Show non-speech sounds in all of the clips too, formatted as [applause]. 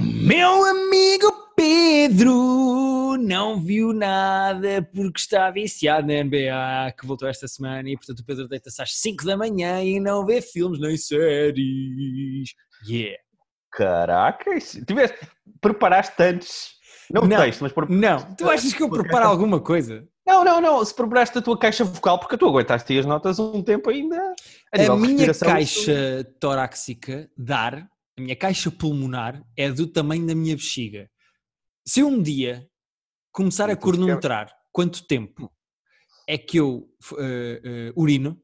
Meu amigo Pedro não viu nada porque está viciado na NBA que voltou esta semana e portanto o Pedro deita-se às 5 da manhã e não vê filmes nem séries. Yeah. Caraca, tiveste, preparaste antes. Não, Não. texto, mas por... Não, tu achas que eu preparo alguma coisa? Não, não, não. Se preparaste a tua caixa vocal, porque tu aguentaste as notas um tempo ainda. A, A minha caixa torácica, dar, a minha caixa pulmonar é do tamanho da minha bexiga. Se eu um dia começar a Então, cronometrar quanto tempo é que eu eh, eh, urino,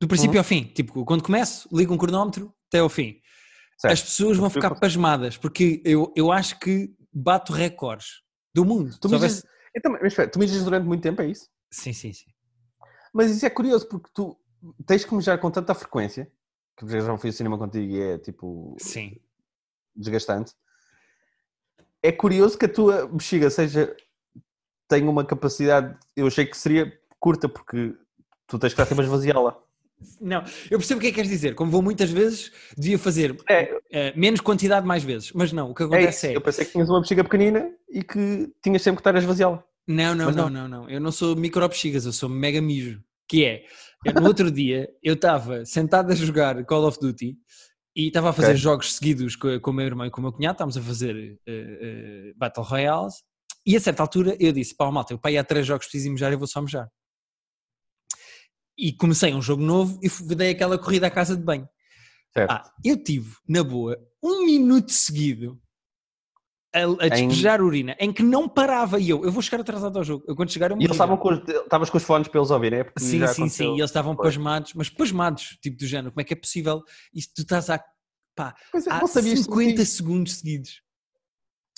do princípio Uhum. ao fim, tipo, quando começo, ligo um cronómetro até ao fim. Certo. As pessoas vão Tu- ficar pasmadas, porque eu, eu acho que bato recordes do mundo. Tu mijas, houvesse- então, mas durante muito tempo, é isso? Sim, sim, sim. Mas isso é curioso, porque tu tens que mijar com tanta frequência, que já fui ao cinema contigo e é tipo Sim. desgastante. É curioso que a tua bexiga seja tenha uma capacidade, eu achei que seria curta, porque tu tens que estar sempre a esvaziá-la. Não, eu percebo o que é que queres dizer. Como vou muitas vezes, devia fazer É, eh, menos quantidade mais vezes. Mas não, o que é acontece isso. é. Eu pensei que tinhas uma bexiga pequenina e que tinhas sempre que estar a esvaziá-la. Não, não, não, não. não, não. Eu não sou microbexigas, eu sou mega mijo. Que é, no outro dia, eu estava sentado a jogar Call of Duty e estava a fazer Ok. jogos seguidos com, com o meu irmão e com o meu cunhado, estávamos a fazer eh, eh, Battle Royales e a certa altura eu disse, pá, malta, eu pai há três jogos preciso mejar, eu vou só mejar. E comecei um jogo novo e dei aquela corrida à casa de banho. Certo. Ah, eu tive, na boa, um minuto seguido a, a Em- despejar urina, em que não parava e eu, eu vou chegar atrasado ao jogo. Eu quando chegar eu E eles estavam com os, estavas com os fones para eles ouvirem, é? Porque Sim, sim, sim. E eles estavam pasmados, mas pasmados, tipo do género. Como é que é possível? Isto tu estás há, pá, é, há não sabias sobre 50 ti. segundos seguidos.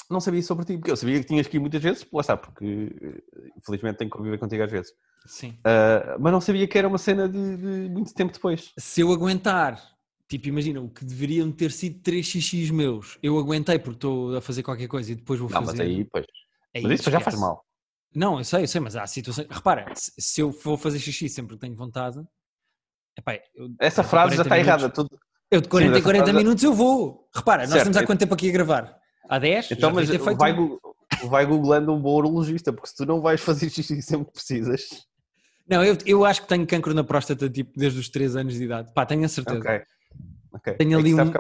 Não sabia sobre ti, porque eu sabia que tinhas que ir muitas vezes, lá está, porque eh, infelizmente tenho que conviver contigo às vezes. Sim. Ah, mas não sabia que era uma cena de, de muito tempo depois. Se eu aguentar, tipo, imagina, o que deveriam ter sido 3 xx meus, eu aguentei porque estou a fazer qualquer coisa e depois vou Não, fazer. mas aí, pois. aí Mas isso já faz mal. Não, eu sei, eu sei, mas há situações. Repara, se, eu for fazer xixi sempre que tenho vontade. Epá, eu, Essa frase já 40 está errada. minutos- Tu... Eu de 40 mas em essa 40 frase- minutos eu vou. Repara, nós Certo, estamos há eu- quanto tempo aqui a gravar? Há 10? Então, mas feito vai, vai googlando um bom urologista, porque se tu não vais fazer xixi [laughs] sempre que precisas. Não, eu, eu acho que tenho cancro na próstata tipo desde os 3 anos de idade. Pá, tenho a certeza. Ok. Ok. Tenho É ali um-.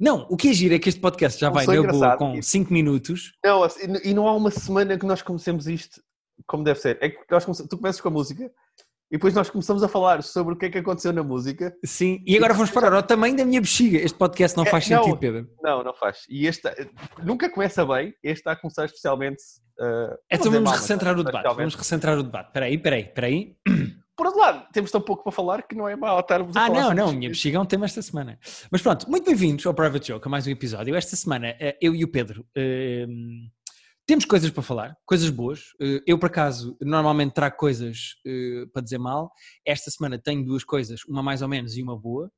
Não, o que é giro é que este podcast já Não vai boa com tipo- 5 minutos. Não, assim, e não há uma semana que nós comecemos isto como deve ser. É que nós tu começas com a música e depois nós começamos a falar sobre o que é que aconteceu na música. Sim, e agora vamos parar ao tamanho da minha bexiga. Este podcast não É, faz não. sentido, Pedro. Não, não faz. E este nunca começa bem, este está a começar especialmente. uh, Então não vamos dizer mal, mas recentrar o debate. Vamos recentrar o debate. Espera aí, espera aí, espera aí. [clears throat] Por outro lado, temos tão pouco para falar que não é mal estarmos a Ah, falar não, sobre não, isto. minha bexiga é um tema esta semana. Mas pronto, muito bem-vindos ao Private Joke, a mais um episódio. Esta semana, eh, eu e o Pedro ehm, temos coisas para falar, coisas boas. Eh, Eu, por acaso, normalmente trago coisas eh, para dizer mal. Esta semana tenho duas coisas, uma mais ou menos e uma boa.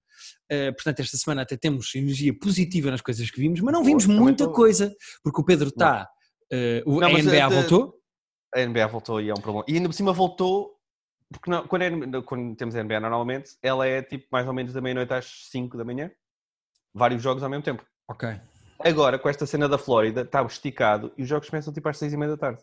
Eh, portanto, esta semana até temos energia positiva nas coisas que vimos, mas não vimos muita coisa, porque o Pedro está. eh, o Não, a NBA eh, voltou. A NBA voltou e é um problema. E ainda por cima voltou, porque não- quando, é- quando temos a NBA normalmente, ela é tipo mais ou menos da meia-noite às 5 da manhã. Vários jogos ao mesmo tempo. Ok. Agora, com esta cena da Flórida, está esticado e os jogos começam tipo às 6 e meia da tarde.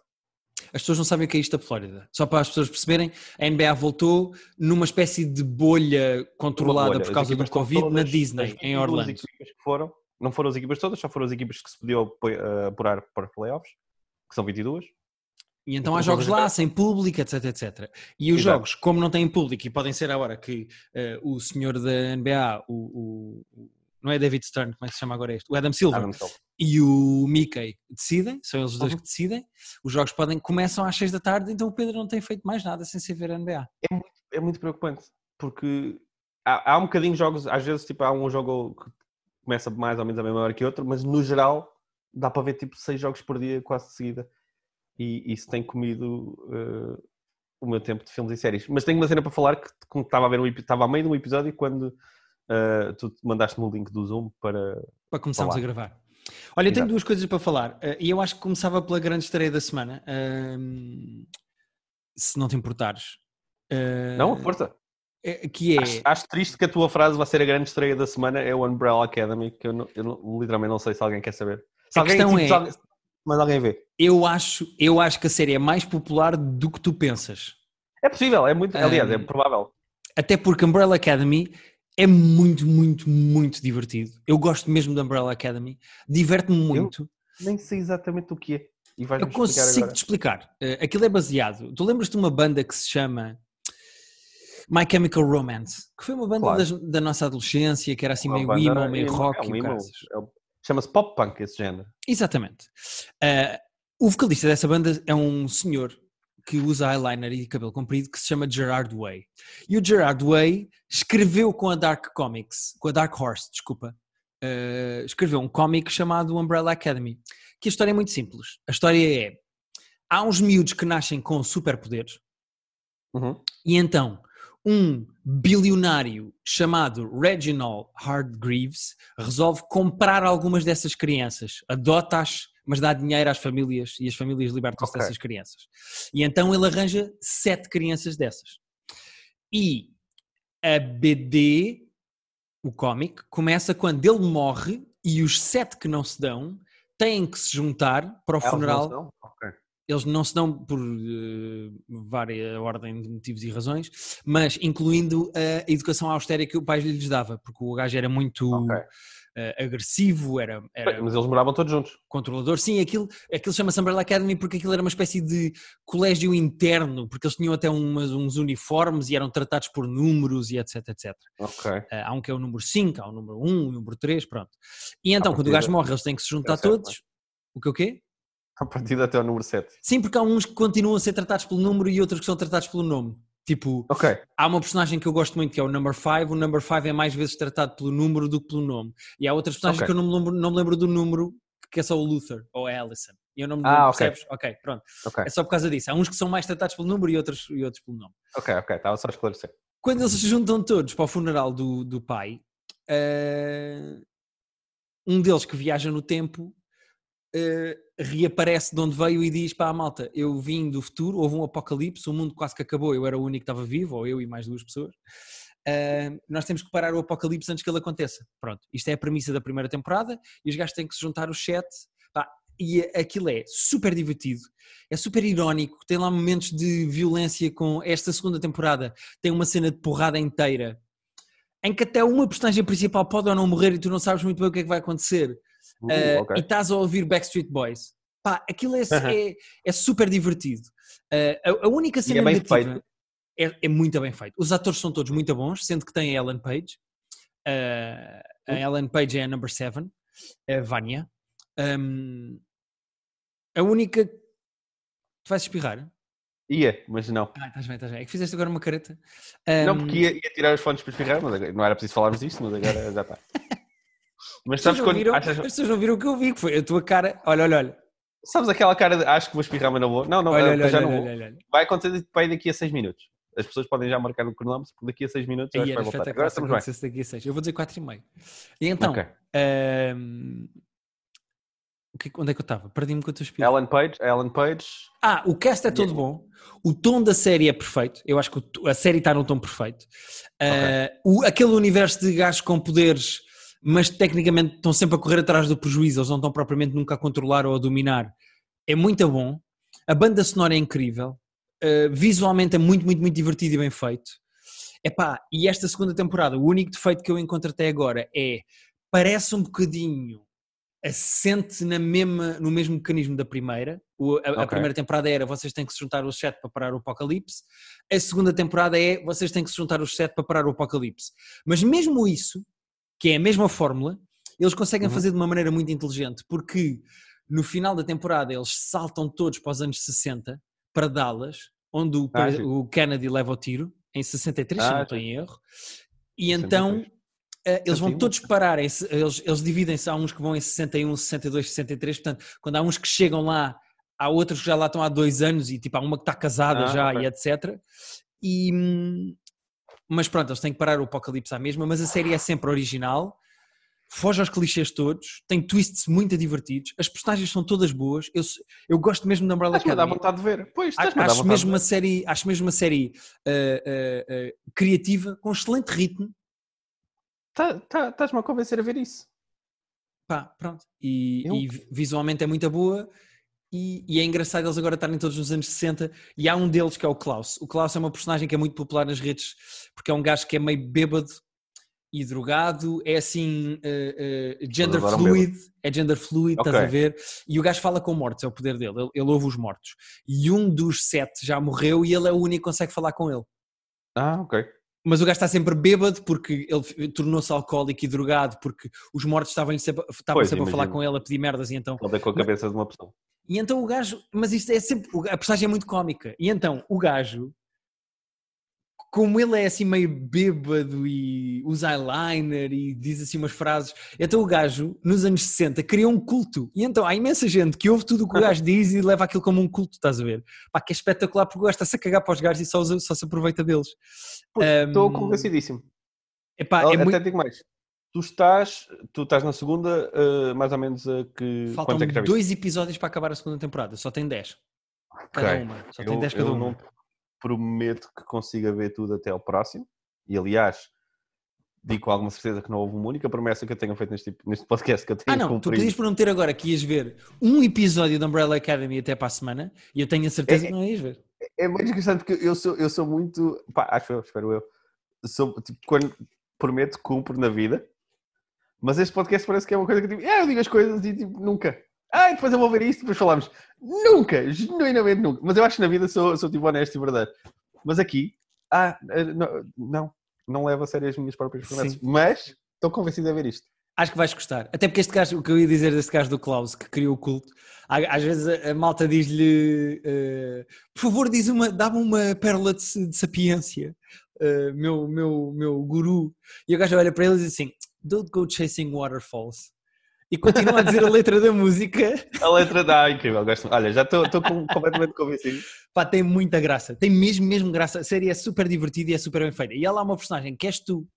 As pessoas não sabem o que é isto da Flórida. Só para as pessoas perceberem, a NBA voltou numa espécie de bolha controlada bolha. por As causa do Covid na Disney, as em 22 Orlando. equipas que foram, não foram as equipas todas, só foram as equipas que se podiam eh, apurar para playoffs, que são 22. E então Então há jogos lá, sem público, etc, etc. E os Exato. jogos, como não têm público, e podem ser a hora que eh, o senhor da NBA, o, o- não é David Stern, como é que se chama agora este? O Adam Silver Adam e o Mickey decidem, são eles os dois Uhum. que decidem. Os jogos podem, começam às 6 da tarde, então o Pedro não tem feito mais nada sem ser ver a NBA. É muito preocupante, porque há, há um bocadinho de jogos, às vezes tipo, há um jogo que começa mais ou menos a mesma hora que outro, mas no geral dá para ver tipo 6 jogos por dia quase de seguida. E isso tem comido eh, o meu tempo de filmes e séries. Mas tenho uma cena para falar que como estava a ver um, estava a meio de um episódio quando eh, tu mandaste-me o link do Zoom para. para começarmos a gravar. Olha, eu tenho Exato. duas coisas para falar eh, e eu acho que começava pela grande estreia da semana. ahm, se não te importares. Eh, Não, força! eh, que é... Acho, acho triste que a tua frase vai ser a grande estreia da semana, é o Umbrella Academy, que eu, não- eu não- literalmente não sei se alguém quer saber. Se A alguém, tipo, é- se alguém- mas alguém vê. Eu acho, eu acho que a série é mais popular do que tu pensas. É possível, é muito, aliás, é Um, provável. Até porque Umbrella Academy é muito, muito, muito divertido. Eu gosto mesmo da Umbrella Academy. Diverte-me muito. Nem sei exatamente o que é. E vais-me Eu consigo te explicar. Eh, aquilo é baseado. Tu lembras de uma banda que se chama My Chemical Romance? Que foi uma banda Claro. das- da nossa adolescência, que era assim Uma meio emo, meio rock é um e emo, é Chama-se pop punk esse género. Exatamente. Eh, o vocalista dessa banda é um senhor que usa eyeliner e cabelo comprido que se chama Gerard Way. E o Gerard Way escreveu com a Dark Comics, com a Dark Horse, desculpa, eh, escreveu um cómic chamado Umbrella Academy. Que a história é muito simples. A história é: há uns miúdos que nascem com superpoderes Uhum. e então um bilionário chamado Reginald Hardgreaves resolve comprar algumas dessas crianças, adota-as, mas dá dinheiro às famílias e as famílias libertam-se Ok. dessas crianças. E então ele arranja sete crianças dessas. E a BD, o cómic, começa quando ele morre e os sete que não se dão têm que se juntar para o Elas não funeral são? Eles não se dão por eh, várias ordem de motivos e razões, mas incluindo a educação austera que o pai lhes dava, porque o gajo era muito Ok. eh, agressivo, era, era Mas eles moravam todos juntos. controlador. Sim, aquilo, aquilo chama-se Umbrella Academy porque aquilo era uma espécie de colégio interno, porque eles tinham até umas- uns uniformes e eram tratados por números e etc, etc. Ok. Eh, há um que é o número 5, há o número 1, um, o número 3, pronto. E então, quando o gajo morre, eles têm que se juntar é certo, todos. O que o quê? [laughs] A partir até o número 7. Sim, porque há uns que continuam a ser tratados pelo número e outros que são tratados pelo nome. Tipo, Ok. há uma personagem que eu gosto muito que é o Number 5. O Number 5 é mais vezes tratado pelo número do que pelo nome. E há outras personagens Ok. que eu não me, lembro, não me lembro do número, que é só o Luther ou a Allison. E eu não me Ah, lembro, ok. percebes? Ok, pronto. É só por causa disso. Há uns que são mais tratados pelo número e outros, e outros pelo nome. Ok, ok. Estava só a esclarecer. Quando eles se juntam todos para o funeral do, do pai, eh, um deles que viaja no tempo eh, reaparece de onde veio e diz a malta: Eu vim do futuro, houve um apocalipse, o mundo quase que acabou, eu era o único que estava vivo, ou eu e mais duas pessoas. Eh, nós temos que parar o apocalipse antes que ele aconteça. Pronto, isto é a premissa da primeira temporada e os gajos têm que se juntar os sete. pá, e aquilo é super divertido, é super irónico, tem lá momentos de violência com esta segunda temporada, tem uma cena de porrada inteira em que até uma personagem principal pode ou não morrer e tu não sabes muito bem o que é que vai acontecer. Uh, Uh, ok. E estás a ouvir Backstreet Boys. Pá, aquilo é, é, é super divertido. Uh, a, a única cena é bem negativa é, é muito bem feito. Os atores são todos muito bons, sendo que tem a Ellen Page. Uh, a Hum. Ellen Page é a number 7, a Vanya. Um, a única. Tu vais espirrar? Ia, mas não. Ah, estás bem, estás bem. É que fizeste agora uma careta. Não, Um, porque ia, ia tirar os fones para espirrar, mas agora- não era preciso falarmos disto, mas agora já está. [laughs] Mas As pessoas, sabes não quando. viram, achas- as pessoas não viram o que eu vi, que foi a tua cara. Olha, olha, olha. sabes aquela cara de acho que vou espirrar, mas não vou? Não, não, Olha, eh, olha, já olha, não vou. Vai acontecer vai daqui a 6 minutos. As pessoas podem já marcar o cronómetro, porque daqui a 6 minutos era vai voltar. Agora estamos bem. daqui a 6. Eu vou dizer 4 e meio. E então, Ok. ahm, o que- onde é que eu estava? Perdi-me com o teu espírito. Ellen Page, Ellen Page. Ah, o cast é todo bom. O tom da série é perfeito. Eu acho que a série está num tom perfeito. Ah, o- aquele universo de gajos com poderes, mas tecnicamente estão sempre a correr atrás do prejuízo, eles não estão propriamente nunca a controlar ou a dominar. É muito bom. A banda sonora é incrível. Ah, visualmente é muito, muito, muito divertido e bem feito. Epá, e esta segunda temporada, o único defeito que eu encontro até agora é parece um bocadinho assente na mesma, no mesmo mecanismo da primeira. O- a, a Ok. primeira temporada era vocês têm que se juntar os sete para parar o apocalipse. A segunda temporada é vocês têm que se juntar os sete para parar o apocalipse. Mas mesmo isso, que é a mesma fórmula, eles conseguem Uhum. fazer de uma maneira muito inteligente, porque no final da temporada eles saltam todos para os anos 60 para Dallas, onde o, Ah, o Kennedy leva o tiro, em 63, se Ah, não sim. estou em erro. E então 63. eh, eles vão todos parar, se- eles, eles dividem-se, há uns que vão em 61, 62, 63, portanto, quando há uns que chegam lá, há outros que já lá estão há dois anos e tipo, há uma que está casada Ah, já ok. e etc. E, hum, mas pronto, eles têm que parar o apocalipse à mesma, mas a série é sempre original, foge aos clichês todos, tem twists muito divertidos, as personagens são todas boas. Eu, eu gosto mesmo da Umbrella Estás-me Academy. vontade de ver. Pois, estás-me Acho vontade mesmo, uma série, acho mesmo uma série uh, uh, uh, criativa, com excelente ritmo. Tá- tá- Estás-me a convencer a ver isso. Pá, pronto. E, e vi- visualmente é muito boa. E, e é engraçado eles agora estarem todos nos anos 60. E há um deles que é o Klaus. O Klaus é uma personagem que é muito popular nas redes, porque é um gajo que é meio bêbado e drogado. É assim, uh, uh, gender adoram fluid. É gender fluid, estás a ver? E o gajo fala com mortos, é o poder dele. Ele, ele ouve os mortos. E um dos sete já morreu e ele é o único que consegue falar com ele. Ah, ok. Mas o gajo está sempre bêbado porque ele tornou-se alcoólico e drogado porque os mortos estavam sempre, estavam Pois, sempre a falar com ele, a pedir merdas e então... Ele é com a cabeça de uma pessoa. E então o gajo... Mas isto é sempre... A personagem é muito cómica. E então o gajo... Como ele é assim meio bêbado e usa eyeliner e diz assim umas frases, então o gajo, nos anos 60, criou um culto. E então há imensa gente que ouve tudo o que o [laughs] gajo diz e leva aquilo como um culto, estás a ver? Pá, que é espetacular porque o gajo está-se a cagar para os gajos e só, usa- só se aproveita deles. Pois, Estou convencidíssimo. Epá, Até é muito... digo mais. Tu estás, tu estás na segunda, eh, mais ou menos a que. Faltam quanto é que dois episódios para acabar a segunda temporada, só tem 10. Cada uma. Só tem Eu, 10 cada eu uma. não prometo que consiga ver tudo até ao próximo. E aliás, digo com alguma certeza que não houve uma única promessa que eu tenha feito neste, tipo- neste podcast que eu tenha Ah, não, tu cumprido. podias prometer agora que ias ver um episódio da Umbrella Academy até para a semana e eu tenho a certeza É- que não ias ver. É muito interessante porque eu sou, eu sou muito. Pá, acho eu, espero eu. Sou, tipo, quando prometo, cumpro na vida. Mas este podcast parece que é uma coisa que tipo, ah, eu digo as coisas e tipo, nunca. Ah, depois eu vou ver isto, depois falamos. Nunca, genuinamente nunca. Mas eu acho que na vida sou, sou tipo honesto e verdadeiro. Mas aqui, ah, eh, não, não, não levo a sério as minhas próprias promessas. Mas estou convencido a ver isto. Acho que vais gostar. Até porque este gajo, o que eu ia dizer desse gajo do Klaus, que criou o culto, às vezes a, malta diz-lhe: eh, por favor, diz uma, dá-me uma pérola de, de sapiência, eh, meu, meu, meu guru. E o gajo olha para ele e diz assim: Don't go chasing waterfalls. E continua a dizer a letra da música. A letra dá incrível. Gosto. Olha, já estou estou com- completamente convencido. Pá, tem muita graça. Tem mesmo, mesmo graça. A série é super divertida e é super bem feita. E há lá uma personagem que és tu,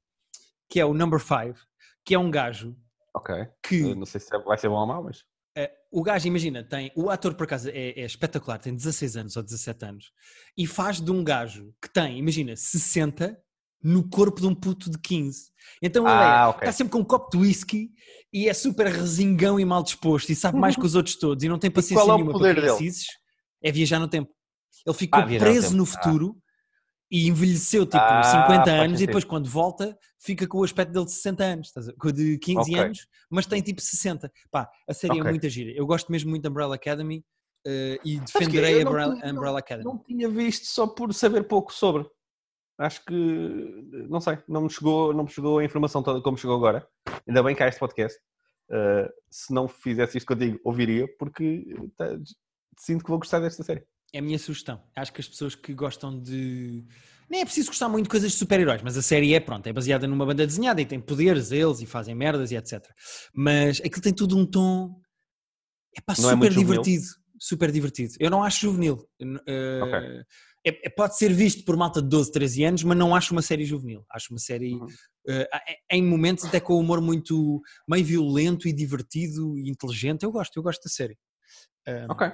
que é o Number 5, que é um gajo Ok. que. Eu Não sei se vai ser bom ou mau, mas. Eh, o gajo, imagina, tem. O ator, por acaso, é, é espetacular, tem 16 anos ou 17 anos. E faz de um gajo que tem, imagina, 60 no corpo de um puto de 15. Então ele Ah, é, ok. está sempre com um copo de whisky e é super resingão e mal disposto e sabe mais [laughs] que os outros todos e não tem paciência qual é o nenhuma poder para. É viajar no tempo. Ele ficou Ah, no preso tempo. no Ah. futuro e envelheceu tipo Ah, 50 faz anos e depois quando volta fica com o aspecto dele de 60 anos, de 15 Ok. anos, mas tem tipo 60. Pá, a série é Ok. muito gira. Eu gosto mesmo muito da Umbrella Academy eh, e defenderei a não Umbrella, tinha- Umbrella Academy. Não tinha visto só por saber pouco sobre. Acho que, não sei, não me chegou, não me chegou a informação toda como chegou agora. Ainda bem que há este podcast. Uh, se não fizesse isto contigo, ouviria, porque tá, sinto que vou gostar desta série. É a minha sugestão. Acho que as pessoas que gostam de. Nem é preciso gostar muito de coisas de super-heróis, mas a série é, pronto, é baseada numa banda desenhada e tem poderes eles e fazem merdas e etc. Mas aquilo tem tudo um tom. É pá, Não é super muito juvenil? divertido. Super divertido. Eu não acho juvenil. Eh, Ok. é- é- pode ser visto por malta de 12, 13 anos, mas não acho uma série juvenil. Acho uma série, Uhum. eh, em momentos, até com humor muito meio violento e divertido e inteligente. Eu gosto, eu gosto da série. Eh, Ok,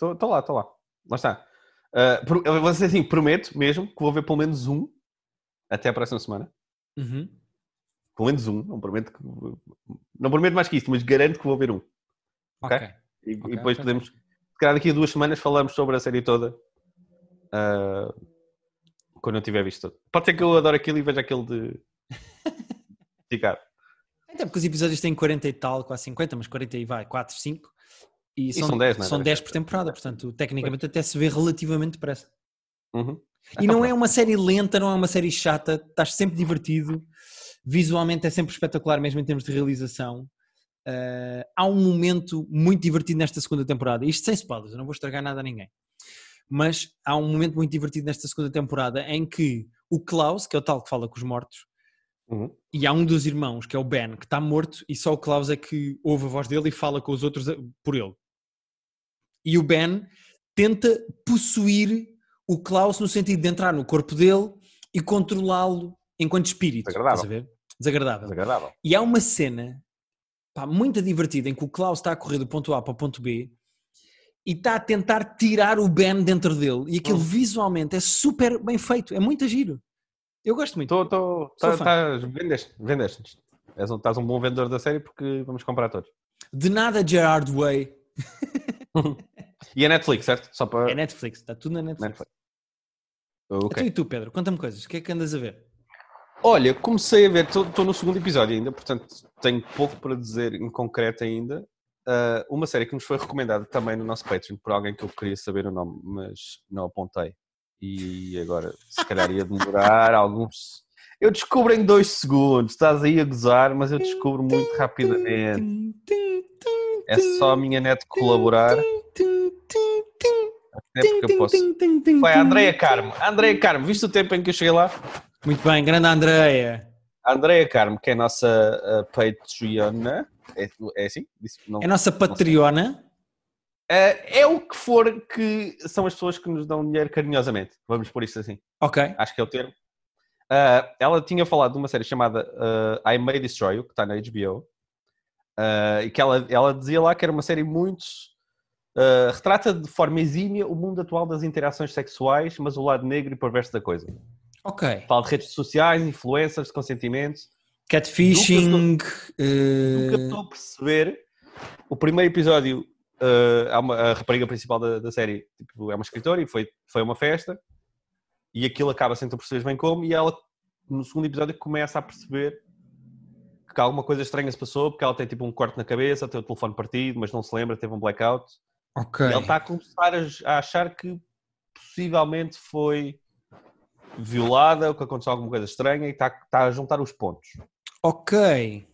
estou lá, estou lá. Lá está. Uh, eu vou dizer assim, prometo mesmo que vou ver pelo menos um até a próxima semana. uhum. Pelo menos um, não prometo que. Não prometo mais que isto, mas garanto que vou ver um. Ok. Ok. E, Ok, e depois ok, podemos, se calhar daqui a duas semanas falamos sobre a série toda. ah, quando eu tiver visto todo. Pode ser que eu adore aquilo e veja aquele de. [laughs] Ficar. Até porque os episódios têm 40 e tal, quase 50, mas 40 e vai, 4, 5. E são, são 10, não é? são 10 por temporada, portanto, tecnicamente até se vê relativamente depressa. Uhum. E não é uma série lenta, não é uma série chata, estás sempre divertido, visualmente é sempre espetacular, mesmo em termos de realização. Uh, há um momento muito divertido nesta segunda temporada, isto sem spoilers, eu não vou estragar nada a ninguém. Mas há um momento muito divertido nesta segunda temporada em que o Klaus, que é o tal que fala com os mortos, Uhum. e há um dos irmãos, que é o Ben, que está morto, e só o Klaus é que ouve a voz dele e fala com os outros por ele. E o Ben tenta possuir o Klaus no sentido de entrar no corpo dele e controlá-lo enquanto espírito. Desagradável. Desagradável. Desagradável. E há uma cena pá, muito divertida em que o Klaus está a correr do ponto A para o ponto B e está a tentar tirar o Ben dentro dele e aquilo Hum. visualmente é super bem feito, é muito giro. Eu gosto muito. Tá, vendeste, vendeste. Estás um bom vendedor da série porque vamos comprar todos. De nada Gerard Way. [laughs] [laughs] E a Netflix, certo? Só para É Netflix, está tudo na Netflix. Netflix. Ok. Então e tu, Pedro? Conta-me coisas. O que é que andas a ver? Olha, comecei a ver, estou no segundo episódio ainda, portanto tenho pouco para dizer em concreto ainda. Ah, uma série que nos foi recomendada também no nosso Patreon por alguém que eu queria saber o nome, mas não apontei. E agora, se calhar ia demorar alguns. Eu descubro em dois segundos, estás aí a gozar, mas eu descubro muito rapidamente. É só a minha net colaborar, até porque eu posso. Foi a Andreia Carmo. Andreia Carmo, viste o tempo em que eu cheguei lá? Muito bem, grande Andreia. Andreia Carmo, que é a nossa uh, Patreona, é, é assim? Disse- não- É a nossa Patreona. Uh, é o que for que são as pessoas que nos dão dinheiro carinhosamente. Vamos por isso assim. Ok. Acho que é o termo. Uh, ela tinha falado de uma série chamada uh, I May Destroy You, que está na HBO. Uh, e que ela, ela dizia lá que era uma série muito. retrata de forma exímia o mundo atual das interações sexuais, mas o lado negro e perverso da coisa. Ok. Fala de redes sociais, influencers, de consentimento. Catfishing. Eh, eu estou a perceber, o primeiro episódio, eh, uma- a rapariga principal da, da série tipo, é uma escritora e foi, foi uma festa e aquilo acaba sem tu perceberes bem como e ela no segundo episódio começa a perceber que alguma coisa estranha se passou porque ela tem tipo um corte na cabeça, tem o telefone partido, mas não se lembra, teve um blackout ok. e ela está a começar a, a achar que possivelmente foi violada ou que aconteceu alguma coisa estranha e está, está a juntar os pontos Ok.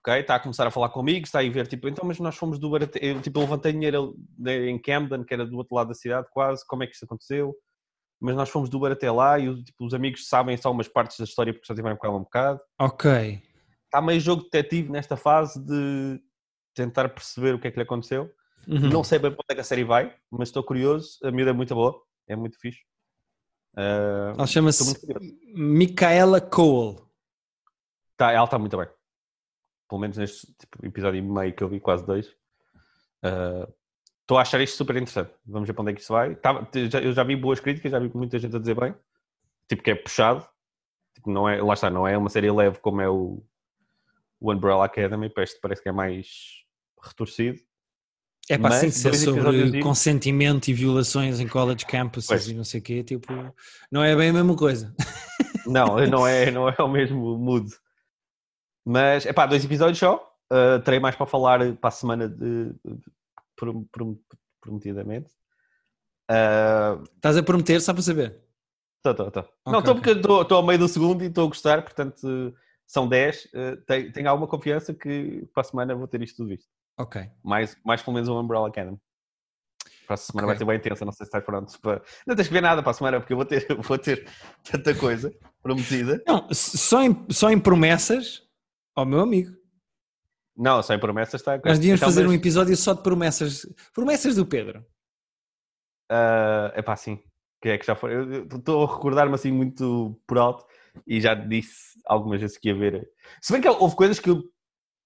ok? Está a começar a falar comigo, está a ir ver, tipo, então, mas nós fomos do Barate... eu, tipo, eu levantei dinheiro né, em Camden, que era do outro lado da cidade, quase, como é que isto aconteceu? Mas nós fomos do Uber até lá e tipo, os amigos sabem só umas partes da história porque já tiveram com ela um bocado. Ok. Está meio jogo detetive nesta fase de tentar perceber o que é que lhe aconteceu. Uhum. Não sei bem para onde é que a série vai, mas estou curioso. A miúda é muito boa, é muito fixe. Ah, Ela chama-se. Micaela Cole. Tá, ela está muito bem. Pelo menos neste tipo, episódio e meio que eu vi, quase dois. Ah, Estou a achar isto super interessante. Vamos ver para onde é que isso vai. Eu já vi boas críticas, já vi muita gente a dizer bem. Tipo, que é puxado. Tipo, não é, lá está, não é uma série leve como é o, o Umbrella Academy. Parece, parece que é mais retorcido. É para assim ser episódios sobre consentimento e violações em college campuses Pois. e não sei o quê, tipo, não é bem a mesma coisa. [laughs] Não, não é, não é o mesmo mood. Mas, é pá, dois episódios só. Uh, terei mais para falar para a semana de, prometidamente. Uh, Estás a prometer só para saber. Tô, tô. Ok, não, estou ok. porque estou ao meio do segundo e estou a gostar, portanto são 10. eh, tenho, tenho alguma confiança que para a semana vou ter isto tudo visto. Ok. Mais, mais pelo menos o Umbrella Academy. Para a semana Ok. vai ser bem intensa, não sei se estás pronto. Para... Não tens que ver nada para a semana porque eu vou ter, [laughs] vou ter tanta coisa prometida. Não, só em, só em promessas, ó meu amigo, Não, sem promessas está. nós devíamos Então, fazer um mas, episódio só de promessas. Promessas do Pedro. É pá, sim. Que é que já foi. Eu estou a recordar-me assim muito por alto e já disse algumas vezes que ia ver. Se bem que houve coisas que eu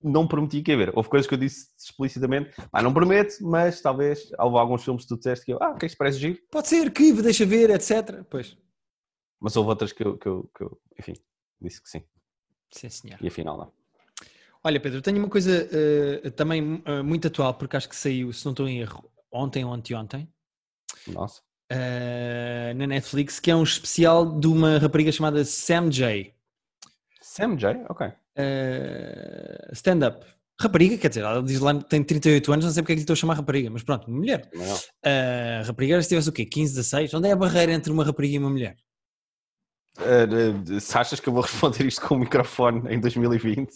não prometi que ia ver. Houve coisas que eu disse explicitamente, pá, não prometo, mas talvez houve alguns filmes que tu disseste que eu, ah, ok, isto parece giro, Pode ser arquivo, deixa ver, etc. Pois. mas houve outras que eu, que eu, que eu, enfim, disse que sim, Sim, senhor. e afinal não. Olha, Pedro, tenho uma coisa eh, também eh, muito atual, porque acho que saiu, se não estou em erro, ontem ou anteontem, Nossa. eh, na Netflix, que é um especial de uma rapariga chamada Sam J. Sam J? Ok. stand-up. Rapariga, quer dizer, ela diz lá que tem 38 anos, não sei porque é que lhe estou a chamar rapariga, mas pronto, mulher. Não. Uh, rapariga, se tivesse o quê? 15, 16? Onde é a barreira entre uma rapariga e uma mulher? Eh, se achas que eu vou [laughs] responder isto com o microfone em 2020?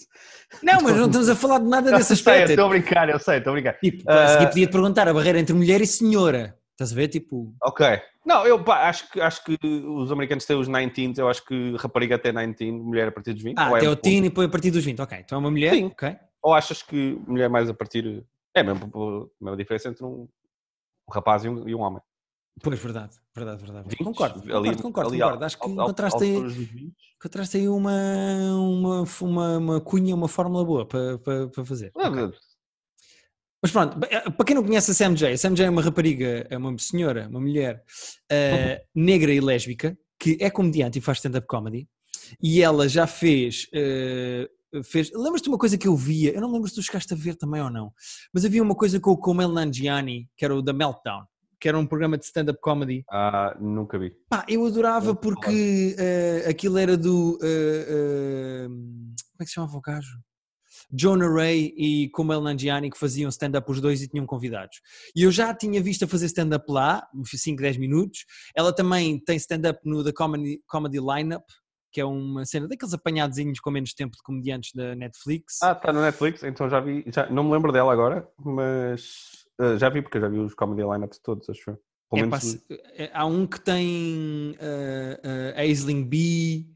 Não, mas não estamos a falar de nada [laughs] desse sei, aspecto. estou a brincar, eu sei, estou a brincar. Tipo, a seguir Ah. podia-te perguntar a barreira entre mulher e senhora. Estás a ver? Tipo, Ok. Não, eu pá, acho, que, acho que os americanos têm os 19, eu acho que rapariga até 19, mulher a partir dos 20. ah, é até um o teen e depois a partir dos 20. Ok, então é uma mulher. Sim. Ok. ou achas que mulher mais a partir. É mesmo a mesma diferença entre um, um rapaz e um, e um homem. Pois, verdade, verdade, verdade. 20, concordo, ali- concordo, concordo, ali concordo. Acho que encontraste aí, alturas dos 20. encontraste aí uma, uma, uma, uma cunha, uma fórmula boa para, para, para fazer. Ah, Ok. Mas pronto, eh, para quem não conhece a Sam J, a Sam J é uma rapariga, é uma senhora, uma mulher eh, negra e lésbica, que é comediante e faz stand-up comedy, e ela já fez. eh, fez Lembras-te uma coisa que eu via? Eu não lembro se tu chegaste a ver também ou não, mas havia uma coisa com o Kumail Nanjiani, que era o da Meltdown, que era um programa de stand-up comedy. Ah, nunca vi. Pá, eu adorava porque eh, aquilo era do. eh, eh, como é que se chamava o gajo? Jonah Ray e Kumail Nanjiani que faziam stand-up os dois e tinham convidados. E eu já a tinha visto a fazer stand-up lá, 5, 10 minutos. Ela também tem stand-up no The Comedy, Comedy Lineup, que é uma cena daqueles apanhadozinhos com menos tempo de comediantes da Netflix. Ah, está no Netflix, então já vi. Já, não me lembro dela agora, mas ah, já vi porque eu já vi os comedy lineups todos, acho. Pelo É menos pá, é- há um que tem uh, uh, a Aisling B,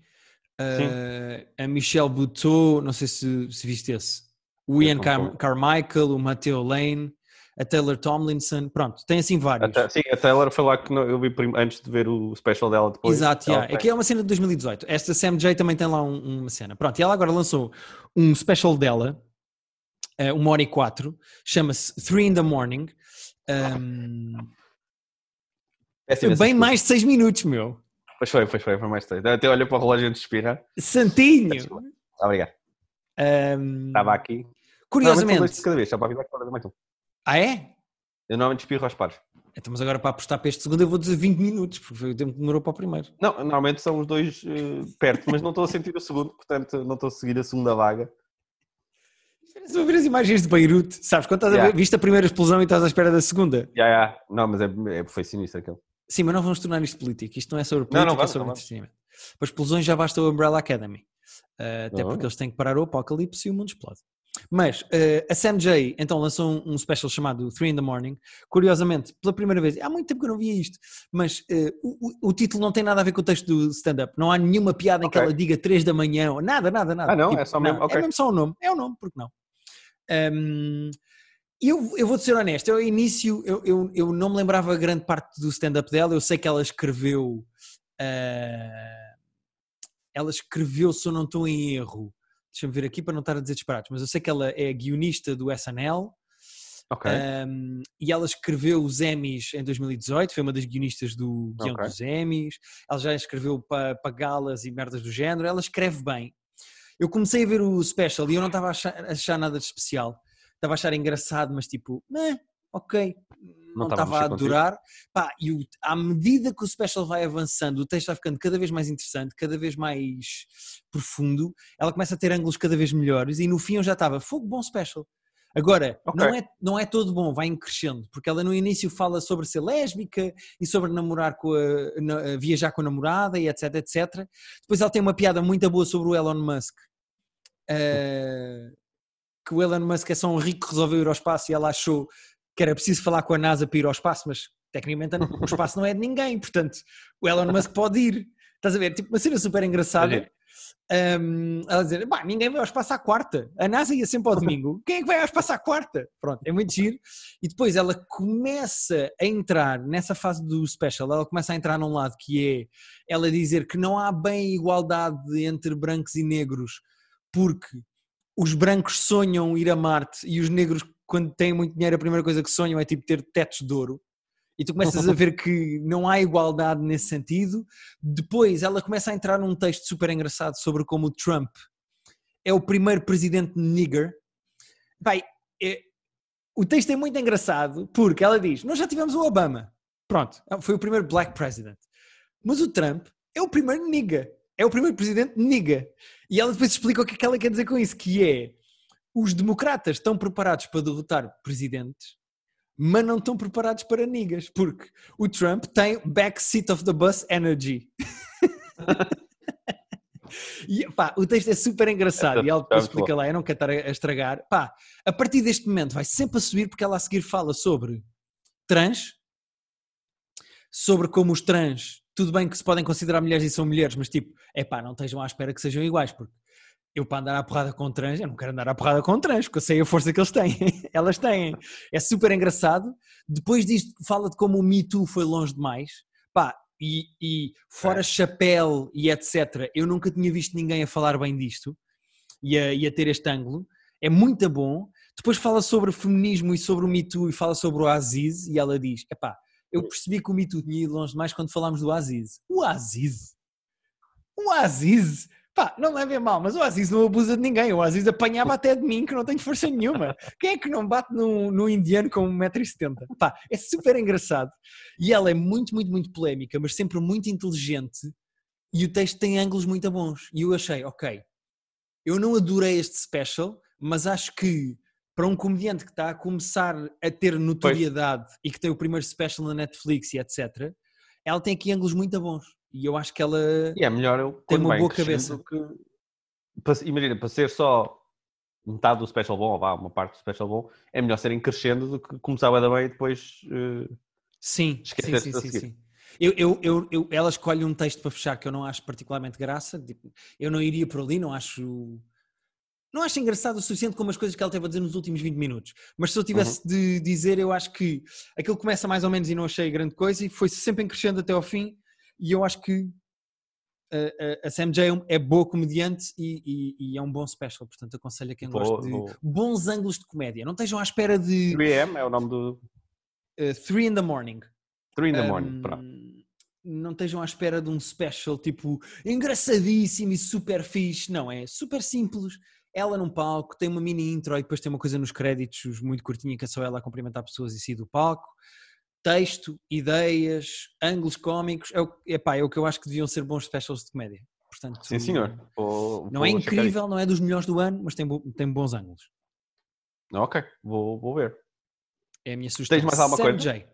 uh, a Michelle Buteau, não sei se, se viste esse, o Ian Car-. Carmichael, o Matteo Lane, a Taylor Tomlinson, pronto, tem assim vários. Até- sim, a Taylor foi lá que eu vi antes de ver o special dela depois. Exato, yeah. aqui é uma cena de 2018. Esta Sam J também tem lá um- uma cena. Pronto, e ela agora lançou um special dela, uh, uma hora e quatro, chama-se Three in the Morning. Um, imensa bem mais de seis minutos, meu. Pois foi, pois foi, foi mais tarde. Até olhei para o relógio antes de expirar. Santinho! Desculpa. Obrigado. Um, Estava aqui. Curiosamente. de cada vez, só para avisar que pode mais um. Ah, é? Eu normalmente espirro aos pares. Então, mas agora para apostar para este segundo eu vou dizer 20 minutos, porque foi o tempo que demorou para o primeiro. Não, normalmente são os dois eh, perto, mas não estou a sentir o segundo, portanto não estou a seguir a segunda vaga. A ver as imagens de Beirute, sabes? Quando estás a Yeah. ver, viste a primeira explosão e estás à espera da segunda. Já, já. Não, mas é, é, foi sinistro aquele. Sim, mas não vamos tornar isto político. Isto não é sobre Não, política, não é vamos, sobre não vamos. entretenimento. Para explosões já basta o Umbrella Academy. Uh, até Não. porque eles têm que parar o apocalipse e o mundo explode. Mas uh, a Sam J então lançou um, um special chamado Three in the Morning. Curiosamente, pela primeira vez, há muito tempo que eu não via isto, mas uh, o, o- o título não tem nada a ver com o texto do stand-up. Não há nenhuma piada em que ela diga 3 da manhã, ou nada, nada, nada. Ah, não? É só mesmo- não, ok. É mesmo só o nome. É o nome, porque não? Um, eu, eu vou ser honesto, eu ao início eu, eu, eu não me lembrava grande parte do stand-up dela, eu sei que ela escreveu ah, ela escreveu, se eu não estou em erro, deixa-me ver aqui para não estar a dizer disparates, mas eu sei que ela é guionista do SNL Ok. um, e ela escreveu os Emmys em 2018, foi uma das guionistas do guião Ok. dos Emmys, ela já escreveu para, para galas e merdas do género, ela escreve bem. Eu comecei a ver o special e eu não estava a achar, achar nada de especial, estava a achar engraçado, mas tipo, "Meh, ok, não, estava a estava a adorar. Pá, e o- à medida que o special vai avançando, o texto vai ficando cada vez mais interessante, cada vez mais profundo, ela começa a ter ângulos cada vez melhores e no fim eu já estava, fogo, bom special. Agora, Ok. não, é, não é todo bom, vai em crescendo, porque ela no início fala sobre ser lésbica e sobre namorar com a, na- viajar com a namorada e etc, etc. Depois ela tem uma piada muito boa sobre o Elon Musk. eh, que o Elon Musk é só um rico que resolveu ir ao espaço e ela achou que era preciso falar com a NASA para ir ao espaço, mas tecnicamente o espaço não é de ninguém, portanto o Elon Musk pode ir. Estás a ver? Tipo uma cena super engraçada. Um, ela dizer, "Bah, ninguém vai ao espaço à quarta. A NASA ia sempre ao domingo. [laughs] Quem é que vai ao espaço à quarta? Pronto, é muito giro. E depois ela começa a entrar nessa fase do special, ela começa a entrar num lado que é ela dizer que não há bem igualdade entre brancos e negros, porque os brancos sonham ir a Marte e os negros, quando têm muito dinheiro, a primeira coisa que sonham é tipo ter tetos de ouro. E tu começas a ver que não há igualdade nesse sentido. Depois ela começa a entrar num texto super engraçado sobre como o Trump é o primeiro presidente nigger. Pai, é- o texto é muito engraçado porque ela diz: Nós já tivemos o Obama. Pronto, foi o primeiro black president. Mas o Trump é o primeiro nigga. É o primeiro presidente nigga. E ela depois explica o que é que ela quer dizer com isso: que é os democratas estão preparados para derrotar presidentes, mas não estão preparados para niggas, porque o Trump tem backseat of the bus energy. [laughs] E pá, o texto é super engraçado e ela depois explica lá, eu não quero estar a a estragar. Pá, a partir deste momento vai sempre a subir porque ela a seguir fala sobre trans, sobre como os trans, tudo bem que se podem considerar mulheres e são mulheres, mas tipo, é pá, não estejam à espera que sejam iguais, porque eu para andar à porrada com trans, eu não quero andar à porrada com trans, porque eu sei a força que eles têm. [laughs] Elas têm. É super engraçado. Depois disto, fala de como o Me Too foi longe demais. Pá, e, e fora É. chapéu e etc., eu nunca tinha visto ninguém a falar bem disto e a, e a ter este ângulo. É muito bom. Depois fala sobre feminismo e sobre o Me Too e fala sobre o Aziz e ela diz, epá, eu percebi que o Me Too tinha ido longe demais quando falámos do Aziz. O Aziz? O Aziz? Pá, não levem mal, mas o Aziz não abusa de ninguém. O Aziz apanhava até de mim, que não tenho força nenhuma. Quem é que não bate no, no indiano com 1,70m? Pá, é super engraçado. E ela é muito, muito, muito polémica, mas sempre muito inteligente. E o texto tem ângulos muito bons. E eu achei, ok, eu não adorei este special, mas acho que para um comediante que está a começar a ter notoriedade e que tem o primeiro special na Netflix e etc., ela tem aqui ângulos muito bons. E eu acho que ela. E é melhor eu Tem uma boa cabeça. Que, para, imagina, para ser só metade do special bom, ou vá, uma parte do special bom, é melhor serem crescendo do que começar a bem e depois. eh, Sim, sim, Esqueceste sim, sim, seguir. sim. Eu, eu, eu, eu- ela escolhe um texto para fechar que eu não acho particularmente graça. tipo, eu não iria por ali, não acho. Não acho engraçado o suficiente como as coisas que ela teve a dizer nos últimos 20 minutos. Mas se eu tivesse de dizer, eu acho que aquilo começa mais ou menos e não achei grande coisa e foi sempre em crescendo até ao fim. E eu acho que a, a- a Sam J é boa comediante e, e- e é um bom special. Portanto, aconselho a quem gosta de bons ângulos de comédia. Não estejam à espera de 3am é o nome do. 3 in the morning. 3 in the Um, morning. pronto. não estejam à espera de um special tipo engraçadíssimo e super fixe. Não, é super simples. Ela num palco, tem uma mini intro e depois tem uma coisa nos créditos muito curtinha que é só ela a cumprimentar pessoas e sair do palco. Texto, ideias, ângulos cómicos. É o, epá, é o que eu acho que deviam ser bons specials de comédia. Portanto, Sim, senhor. Vou- Não vou é incrível, não é dos melhores do ano, mas tem, tem bons ângulos. Ok, vou, vou ver. É a minha sugestão. Tens mais alguma Sam coisa?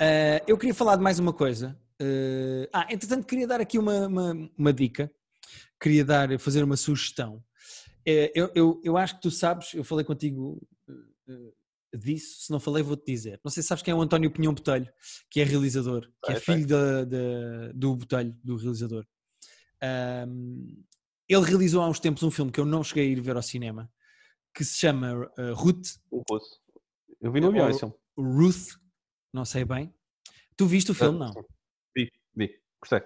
Ah, eu queria falar de mais uma coisa. Ah, ah, entretanto, queria dar aqui uma, uma, uma dica. Queria dar, fazer uma sugestão. Eh, eu, eu, eu acho que tu sabes, eu falei contigo disso, se não falei, vou-te dizer. Não sei se sabes quem é o António Pinhão Botelho, que é realizador, que é sei. filho da, da- do Botelho, do realizador. Ahm, ele realizou há uns tempos um filme que eu não cheguei a ir ver ao cinema, que se chama eh, Ruth, O russo. Eu vi no avião Eu- esse filme. Ruth, não sei bem. Tu viste o filme, não? Vi, vi. Gostei.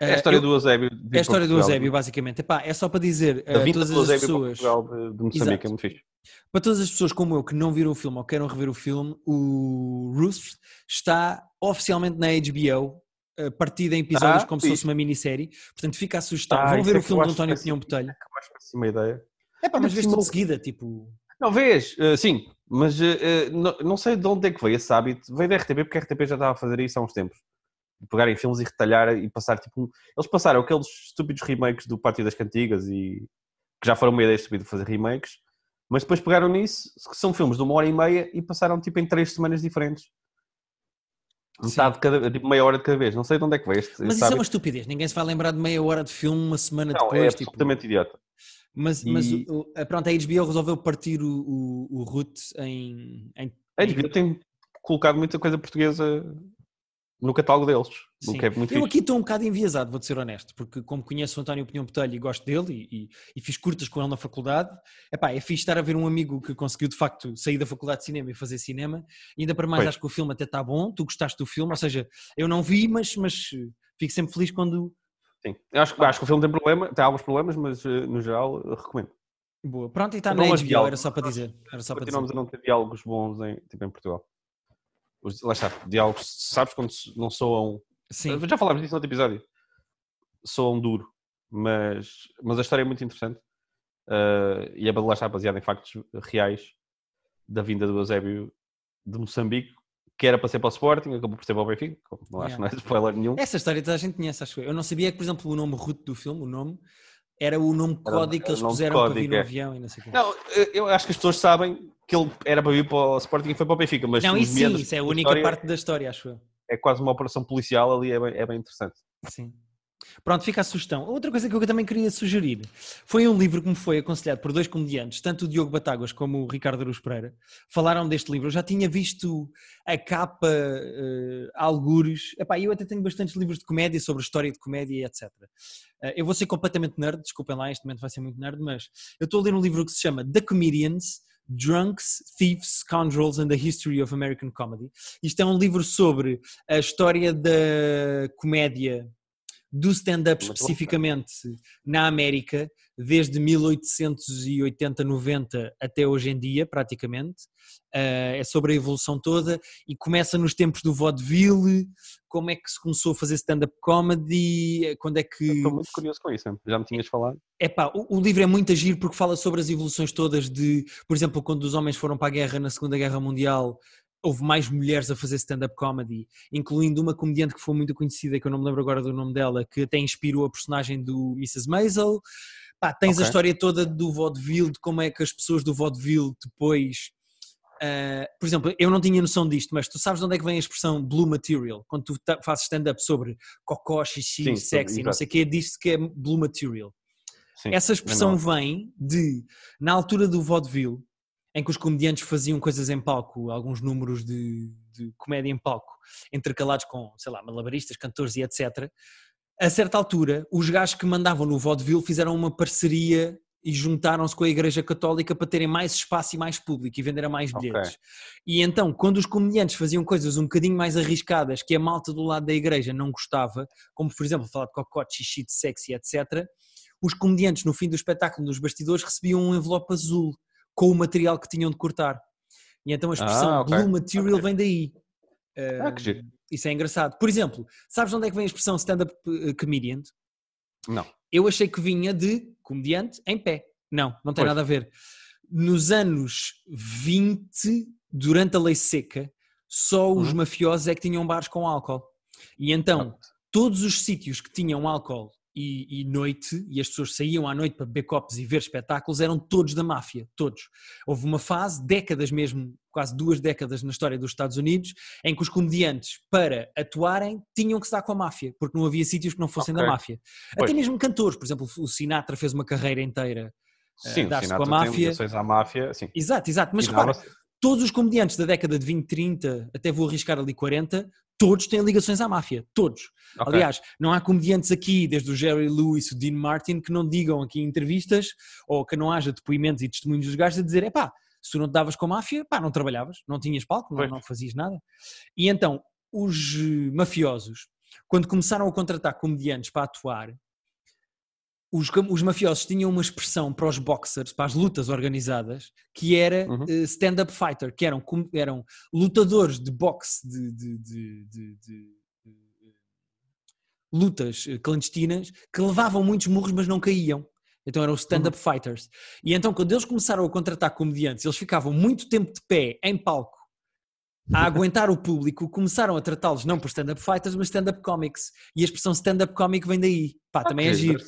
É a Eh, história eu- do Eusébio. É a história do Eusébio, basicamente. Epá, é só para dizer a vinda todas do as pessoas, Portugal de, de Moçambique, Exato. é muito fixe. Para todas as pessoas como eu que não viram o filme ou queiram rever o filme, o Ruth está oficialmente na HBO, eh, partida em episódios Ah, como se fixe. fosse uma minissérie. Portanto, fica a sugestão. Ah, Vão isso ver é o que filme do António. Pinhão Botelho. Eu acho péssima ideia. É pá, mas vês tudo de seguida, tipo. Não, vês, eh, sim, mas eh, não, não sei de onde é que veio esse hábito. Veio da RTP, porque a RTP já estava a fazer isso há uns tempos. Pegarem filmes e retalhar e passar tipo. Eles passaram aqueles estúpidos remakes do Pátio das Cantigas e que já foram uma ideia estúpida de fazer remakes, mas depois pegaram nisso, que são filmes de uma hora e meia e passaram tipo em três semanas diferentes. Metade de cada, tipo meia hora de cada vez. Não sei de onde é que veio este, Mas isso é uma estupidez. Ninguém se vai lembrar de meia hora de filme uma semana Não, depois. é tipo. absolutamente idiota. Mas, mas E- o- pronto, a HBO resolveu partir o, o, o Root em, em- A HBO tem colocado muita coisa portuguesa no catálogo deles, o Sim. que é muito Eu fixe. aqui estou um bocado enviesado, vou-te ser honesto, porque como conheço o António Pinhão Botelho e gosto dele e, e- e fiz curtas com ele na faculdade, epá, é fixe estar a ver um amigo que conseguiu de facto sair da faculdade de cinema e fazer cinema, e ainda para mais Pois. acho que o filme até está bom, tu gostaste do filme, ou seja, eu não vi, mas, mas eh, fico sempre feliz quando... Sim. Eu acho, acho que o filme tem, problema, tem alguns problemas, mas eh, no geral recomendo. Boa. Pronto, e está na HBO, diálogos. era só para dizer. Era só para dizer. Continuamos a não ter diálogos bons em, tipo, em Portugal. Os, lá está, diálogos, sabes quando não soam. Sim, Já falámos disso no outro episódio. Soam duro, mas, mas a história é muito interessante. eh, e é lá está baseada em factos reais da vinda do Eusébio de Moçambique, que era para ser para o Sporting, acabou por ser para o Benfica. Não acho que não é spoiler nenhum. essa história toda a gente conhece, acho eu. Eu não sabia que, por exemplo, o nome Ruth do filme, o nome, era o nome código que era eles puseram para vir código, no é. avião e não sei o quê. Não, eh, eu acho que as pessoas sabem que ele era para vir para o Sporting e foi para o Benfica, mas Não, isso sim, isso é a única história parte da história, acho eu. É quase uma operação policial ali, é bem, é bem interessante. Sim. Pronto, fica a sugestão. Outra coisa que eu também queria sugerir foi um livro que me foi aconselhado por dois comediantes, tanto o Diogo Batáguas como o Ricardo Aruz Pereira, falaram deste livro. Eu já tinha visto a capa, uh, algures. Epá, eu até tenho bastantes livros de comédia sobre história de comédia etc. Uh, eu vou ser completamente nerd, desculpem lá, este momento vai ser muito nerd, mas eu estou a ler um livro que se chama The Comedians, Drunks, Thieves, Scoundrels and the History of American Comedy. Isto é um livro sobre a história da comédia do stand-up especificamente na América, desde 1880, 90 até hoje em dia, praticamente. Uh, é sobre a evolução toda e começa nos tempos do vaudeville, como é que se começou a fazer stand-up comedy, quando é que... Estou muito curioso com isso, já me tinhas falado. É pá, o, o, livro é muito agir porque fala sobre as evoluções todas de, por exemplo, quando os homens foram para a guerra na Segunda Guerra Mundial, houve mais mulheres a fazer stand-up comedy, incluindo uma comediante que foi muito conhecida, que eu não me lembro agora do nome dela, que até inspirou a personagem do Mrs. Maisel. Pá, tens okay. a história toda do vaudeville, de como é que as pessoas do vaudeville depois... Uh, por exemplo, eu não tinha noção disto, mas tu sabes de onde é que vem a expressão blue material? Quando tu fazes stand-up sobre cocó, xixi, Sim, sexy, não sei o quê, diz-se que é blue material. Sim, Essa expressão vem de, na altura do vaudeville, em que os comediantes faziam coisas em palco, alguns números de, de comédia em palco, intercalados com, sei lá, malabaristas, cantores e etc. A certa altura, os gajos que mandavam no vaudeville fizeram uma parceria e juntaram-se com a Igreja Católica para terem mais espaço e mais público e venderem mais bilhetes. Okay. E então, quando os comediantes faziam coisas um bocadinho mais arriscadas que a malta do lado da Igreja não gostava, como por exemplo falar de cocote, xixi, de sexy, etc., os comediantes no fim do espetáculo, nos bastidores, recebiam um envelope azul com o material que tinham de cortar. E então a expressão ah, okay. blue material okay. vem daí. Ah, que giro. Isso é engraçado. Por exemplo, sabes onde é que vem a expressão stand-up eh, comedian? Não. Eu achei que vinha de comediante em pé. Não, não tem pois. nada a ver. Nos anos 20, durante a lei seca, só os uhum. mafiosos é que tinham bares com álcool. E então, todos os sítios que tinham álcool e, e, noite, e as pessoas saíam à noite para beber copos e ver espetáculos, eram todos da máfia, todos. Houve uma fase, décadas mesmo, quase duas décadas na história dos Estados Unidos, em que os comediantes, para atuarem, tinham que estar com a máfia, porque não havia sítios que não fossem okay. da máfia. Pois. Até mesmo cantores, por exemplo, o Sinatra fez uma carreira inteira eh, Sim, uh, dar-se com a máfia. Tem à máfia sim. Exato, exato. Mas repara, todos os comediantes da década de 20, 30, até vou arriscar ali 40, todos têm ligações à máfia, todos. Okay. Aliás, não há comediantes aqui, desde o Jerry Lewis, o Dean Martin, que não digam aqui em entrevistas ou que não haja depoimentos e testemunhos dos gajos a dizer: é pá, se tu não te davas com a máfia, pá, não trabalhavas, não tinhas palco, não, não fazias nada. E então, os mafiosos, quando começaram a contratar comediantes para atuar, os, os, mafiosos tinham uma expressão para os boxers, para as lutas organizadas, que era uhum. uh, stand-up fighter, que eram, eram lutadores de boxe de, de, de, de lutas eh, clandestinas que levavam muitos murros, mas não caíam. Então eram stand-up uhum. fighters. E então, quando eles começaram a contratar comediantes, eles ficavam muito tempo de pé, em palco, a [laughs] aguentar o público, começaram a tratá-los não por stand-up fighters, mas stand-up comics. E a expressão stand-up comic vem daí. Pá, okay. também é giro.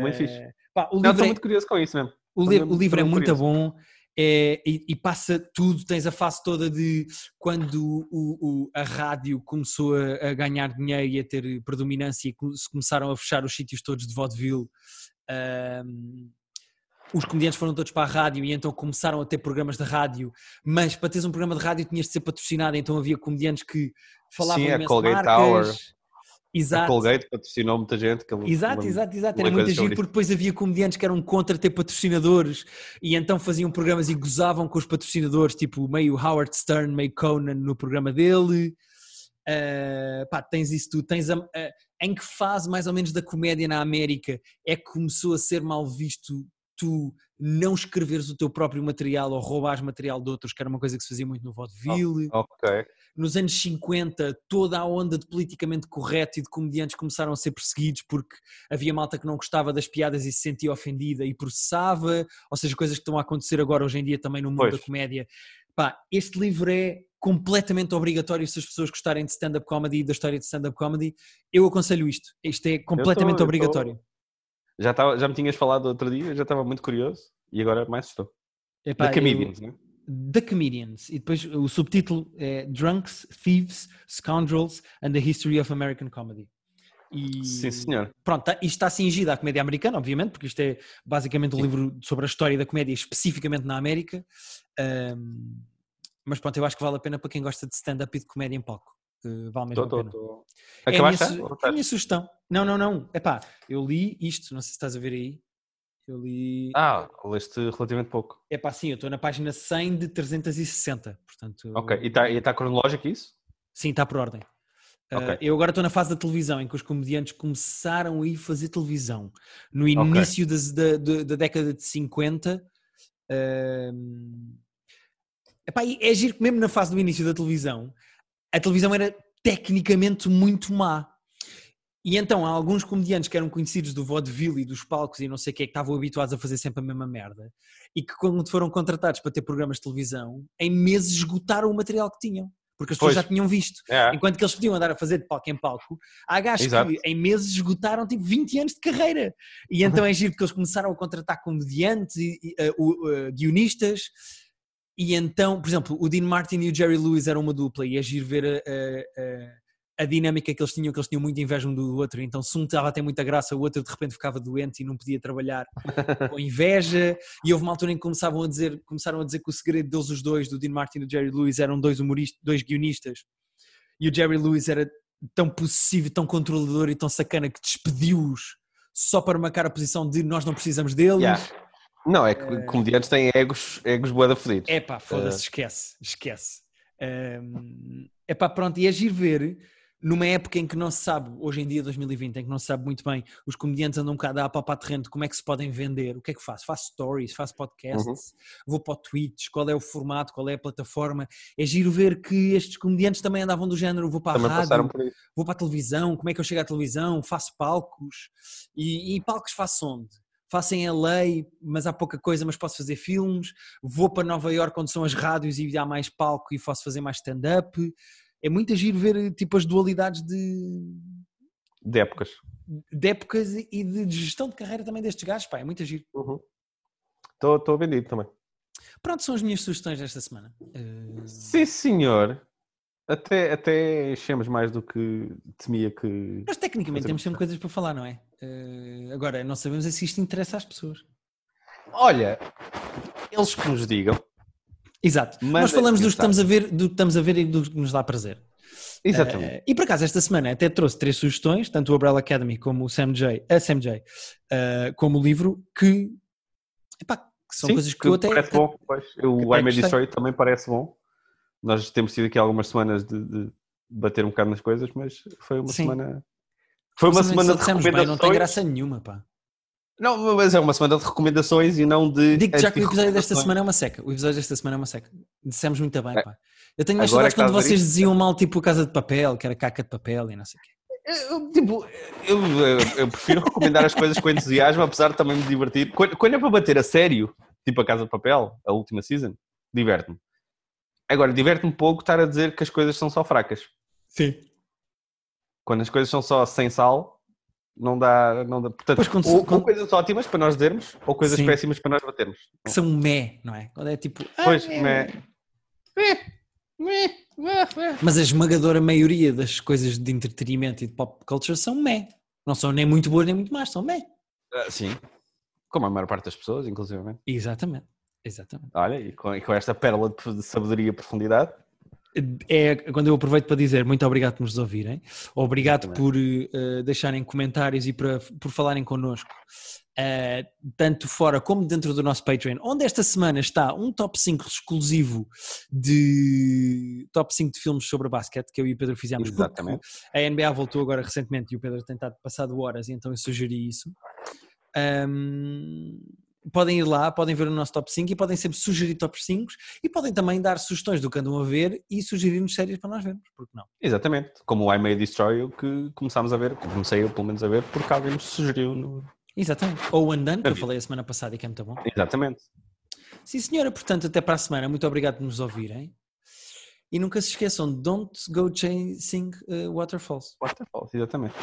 Muito uh, fixe. Pá, o livro estou é... muito curioso com isso mesmo. O, li o livro é muito curioso. bom. É, e, e, passa tudo, tens a fase toda de quando o, o, a rádio começou a, a, ganhar dinheiro e a ter predominância e se começaram a fechar os sítios todos de vaudeville, um, os comediantes foram todos para a rádio e então começaram a ter programas de rádio, mas para teres um programa de rádio tinhas de ser patrocinado, então havia comediantes que falavam Sim, a Colgate marcas, Tower. Exato. A Colgate patrocinou muita gente. Que exato, exato, exato. Era muito giro porque depois havia comediantes que eram contra ter patrocinadores e então faziam programas e gozavam com os patrocinadores, tipo meio Howard Stern, meio Conan no programa dele. Uh, pá, tens isso tudo. Tens a, uh, em que fase mais ou menos da comédia na América é que começou a ser mal visto tu não escreveres o teu próprio material ou roubares material de outros, que era uma coisa que se fazia muito no vaudeville. Ok nos anos 50 toda a onda de politicamente correto e de comediantes começaram a ser perseguidos porque havia malta que não gostava das piadas e se sentia ofendida e processava, ou seja, coisas que estão a acontecer agora hoje em dia também no mundo pois. da comédia. Pá, este livro é completamente obrigatório se as pessoas gostarem de stand-up comedy e da história de stand-up comedy. Eu aconselho isto. Isto é completamente tô, obrigatório. Tô... Já, tava, já me tinhas falado outro dia, já estava muito curioso e agora mais estou. Epá, da Comedians, eu... né? The Comedians, e depois o subtítulo é Drunks, Thieves, Scoundrels and the History of American Comedy. E, Sim, senhor. Pronto, tá- isto está cingido à comédia americana, obviamente, porque isto é basicamente um livro sobre a história da comédia, especificamente na América. Ahm, mas pronto, eu acho que vale a pena para quem gosta de stand-up e de comédia em palco. Eh, vale mesmo Tô, a tô, pena. tô. É a minha, su- é a minha sugestão. Não, não, não. Epá, eu li isto, não sei se estás a ver aí. Eu li. Ah, leste relativamente pouco. Epá, sim, eu estou na página 100 de 360. Portanto, Ok. E está e tá cronológico isso? Sim, está por ordem. Uh, Ok. eu agora estou na fase da televisão, em que os comediantes começaram a ir fazer televisão. No início das- da, da- da década de 50. um, epá, é giro que mesmo na fase do início da televisão, a televisão era tecnicamente muito má. E então há alguns comediantes que eram conhecidos do vaudeville e dos palcos e não sei o que, que estavam habituados a fazer sempre a mesma merda e que quando foram contratados para ter programas de televisão, em meses esgotaram o material que tinham, porque as pessoas Pois. já tinham visto. É. Enquanto que eles podiam andar a fazer de palco em palco, há gajos Exato. que em meses esgotaram tipo 20 anos de carreira. E [laughs] então é giro porque eles começaram a contratar comediantes e, e, uh, uh, guionistas. E então, por exemplo, o Dean Martin e o Jerry Lewis eram uma dupla e é giro ver a, a- a- a dinâmica que eles tinham, que eles tinham muita inveja um do outro. Então, se um estava a ter muita graça, o outro de repente ficava doente e não podia trabalhar [laughs] com inveja. E houve uma altura em que começavam a dizer, começaram a dizer que o segredo deles, os dois, do Dean Martin e do Jerry Lewis, eram dois humoristas, dois guionistas. E o Jerry Lewis era tão possessivo, tão controlador e tão sacana que despediu-os só para marcar a posição de nós não precisamos deles. Yeah. Não, é que comediantes têm egos, egos boa da fedidos. É pá, foda-se, esquece, esquece. É pá, pronto, e é giro ver numa época em que não se sabe, hoje em dia 2020, em que não se sabe muito bem, os comediantes andam um bocado a apalpar terreno como é que se podem vender, o que é que faço? Faço stories, faço podcasts, Uhum. vou para o Twitch, qual é o formato, qual é a plataforma. É giro ver que estes comediantes também andavam do género, vou para Também a rádio, vou para a televisão, como é que eu chego à televisão, faço palcos, e, e palcos faço onde? Faço em LA, mas há pouca coisa, mas posso fazer filmes, vou para Nova York onde são as rádios e há mais palco e posso fazer mais stand-up. É muito giro ver tipo as dualidades de, De épocas. de épocas e de, gestão de carreira também destes gajos, pá, é muito giro. Estou vendido também. Pronto, são as minhas sugestões desta semana. Eh, Sim, senhor. Até, até enchemos mais do que temia que. Mas tecnicamente temos sempre coisas para falar, não é? Eh, agora, não sabemos se isto interessa às pessoas. Olha, eles que nos digam. Exato. Mandem Nós falamos do que, estamos a ver, do que estamos a ver e do que nos dá prazer. Exatamente. Eh, e por acaso, esta semana até trouxe três sugestões, tanto o Umbrella Academy como o Sam J, a Sam J, eh, como o livro, que, epá, que são Sim, coisas que, eu até. Parece bom. Pois. O I May. Destroy também parece bom. Nós temos tido aqui algumas semanas de, de bater um bocado nas coisas, mas foi uma Sim. semana. Foi uma Mas semana de dissemos bem, recomendações. não tem graça nenhuma, pá. Não, mas é uma semana de recomendações e não de. Digo já que o episódio desta semana é uma seca. O episódio desta semana é uma seca. Dissemos muito bem, É. pá. Eu tenho mais saudades que quando vocês isto- diziam mal, tipo, a Casa de Papel, que era caca de papel e não sei o quê. Eu, tipo, eu, eu- eu prefiro recomendar as coisas com entusiasmo, apesar de também me divertir. Quando, quando é para bater a sério, tipo a Casa de Papel, a última season, diverte-me. Agora, diverte-me pouco estar a dizer que as coisas são só fracas. Sim. Quando as coisas são só sem sal, não dá. Não dá. Portanto, Pois, quando- ou, ou quando- coisas ótimas para nós dizermos, ou coisas Sim. péssimas para nós batermos. Que são mé, não é? Quando é tipo. ah, Pois, é, mé. Mas a esmagadora maioria das coisas de entretenimento e de pop culture são meh. Não são nem muito boas nem muito más, são meh. Ah, Sim. Como a maior parte das pessoas, inclusive. Exatamente. Exatamente. Olha, e com, e com esta pérola de sabedoria e profundidade. É quando eu aproveito para dizer muito obrigado por nos ouvirem, obrigado por eh, deixarem comentários e para, por falarem connosco, eh, tanto fora como dentro do nosso Patreon, onde esta semana está um top 5 exclusivo de top 5 de filmes sobre basquete que eu e o Pedro fizemos. Exatamente. A NBA voltou agora recentemente e o Pedro tem estado passado horas, e então eu sugeri isso. Ahm, podem ir lá, podem ver o nosso top 5 e podem sempre sugerir top 5 e podem também dar sugestões do que andam a ver e sugerir-nos séries para nós vermos, porque não? Exatamente. Como o I May Destroy You, que começámos a ver, comecei eu pelo menos a ver, porque alguém nos sugeriu. No... Exatamente. Ou o Andan, que eu falei a semana passada e que é muito bom. Exatamente. Sim, senhora, portanto, até para a semana. Muito obrigado por nos ouvirem. E nunca se esqueçam, don't go chasing uh, waterfalls. Waterfalls, exatamente.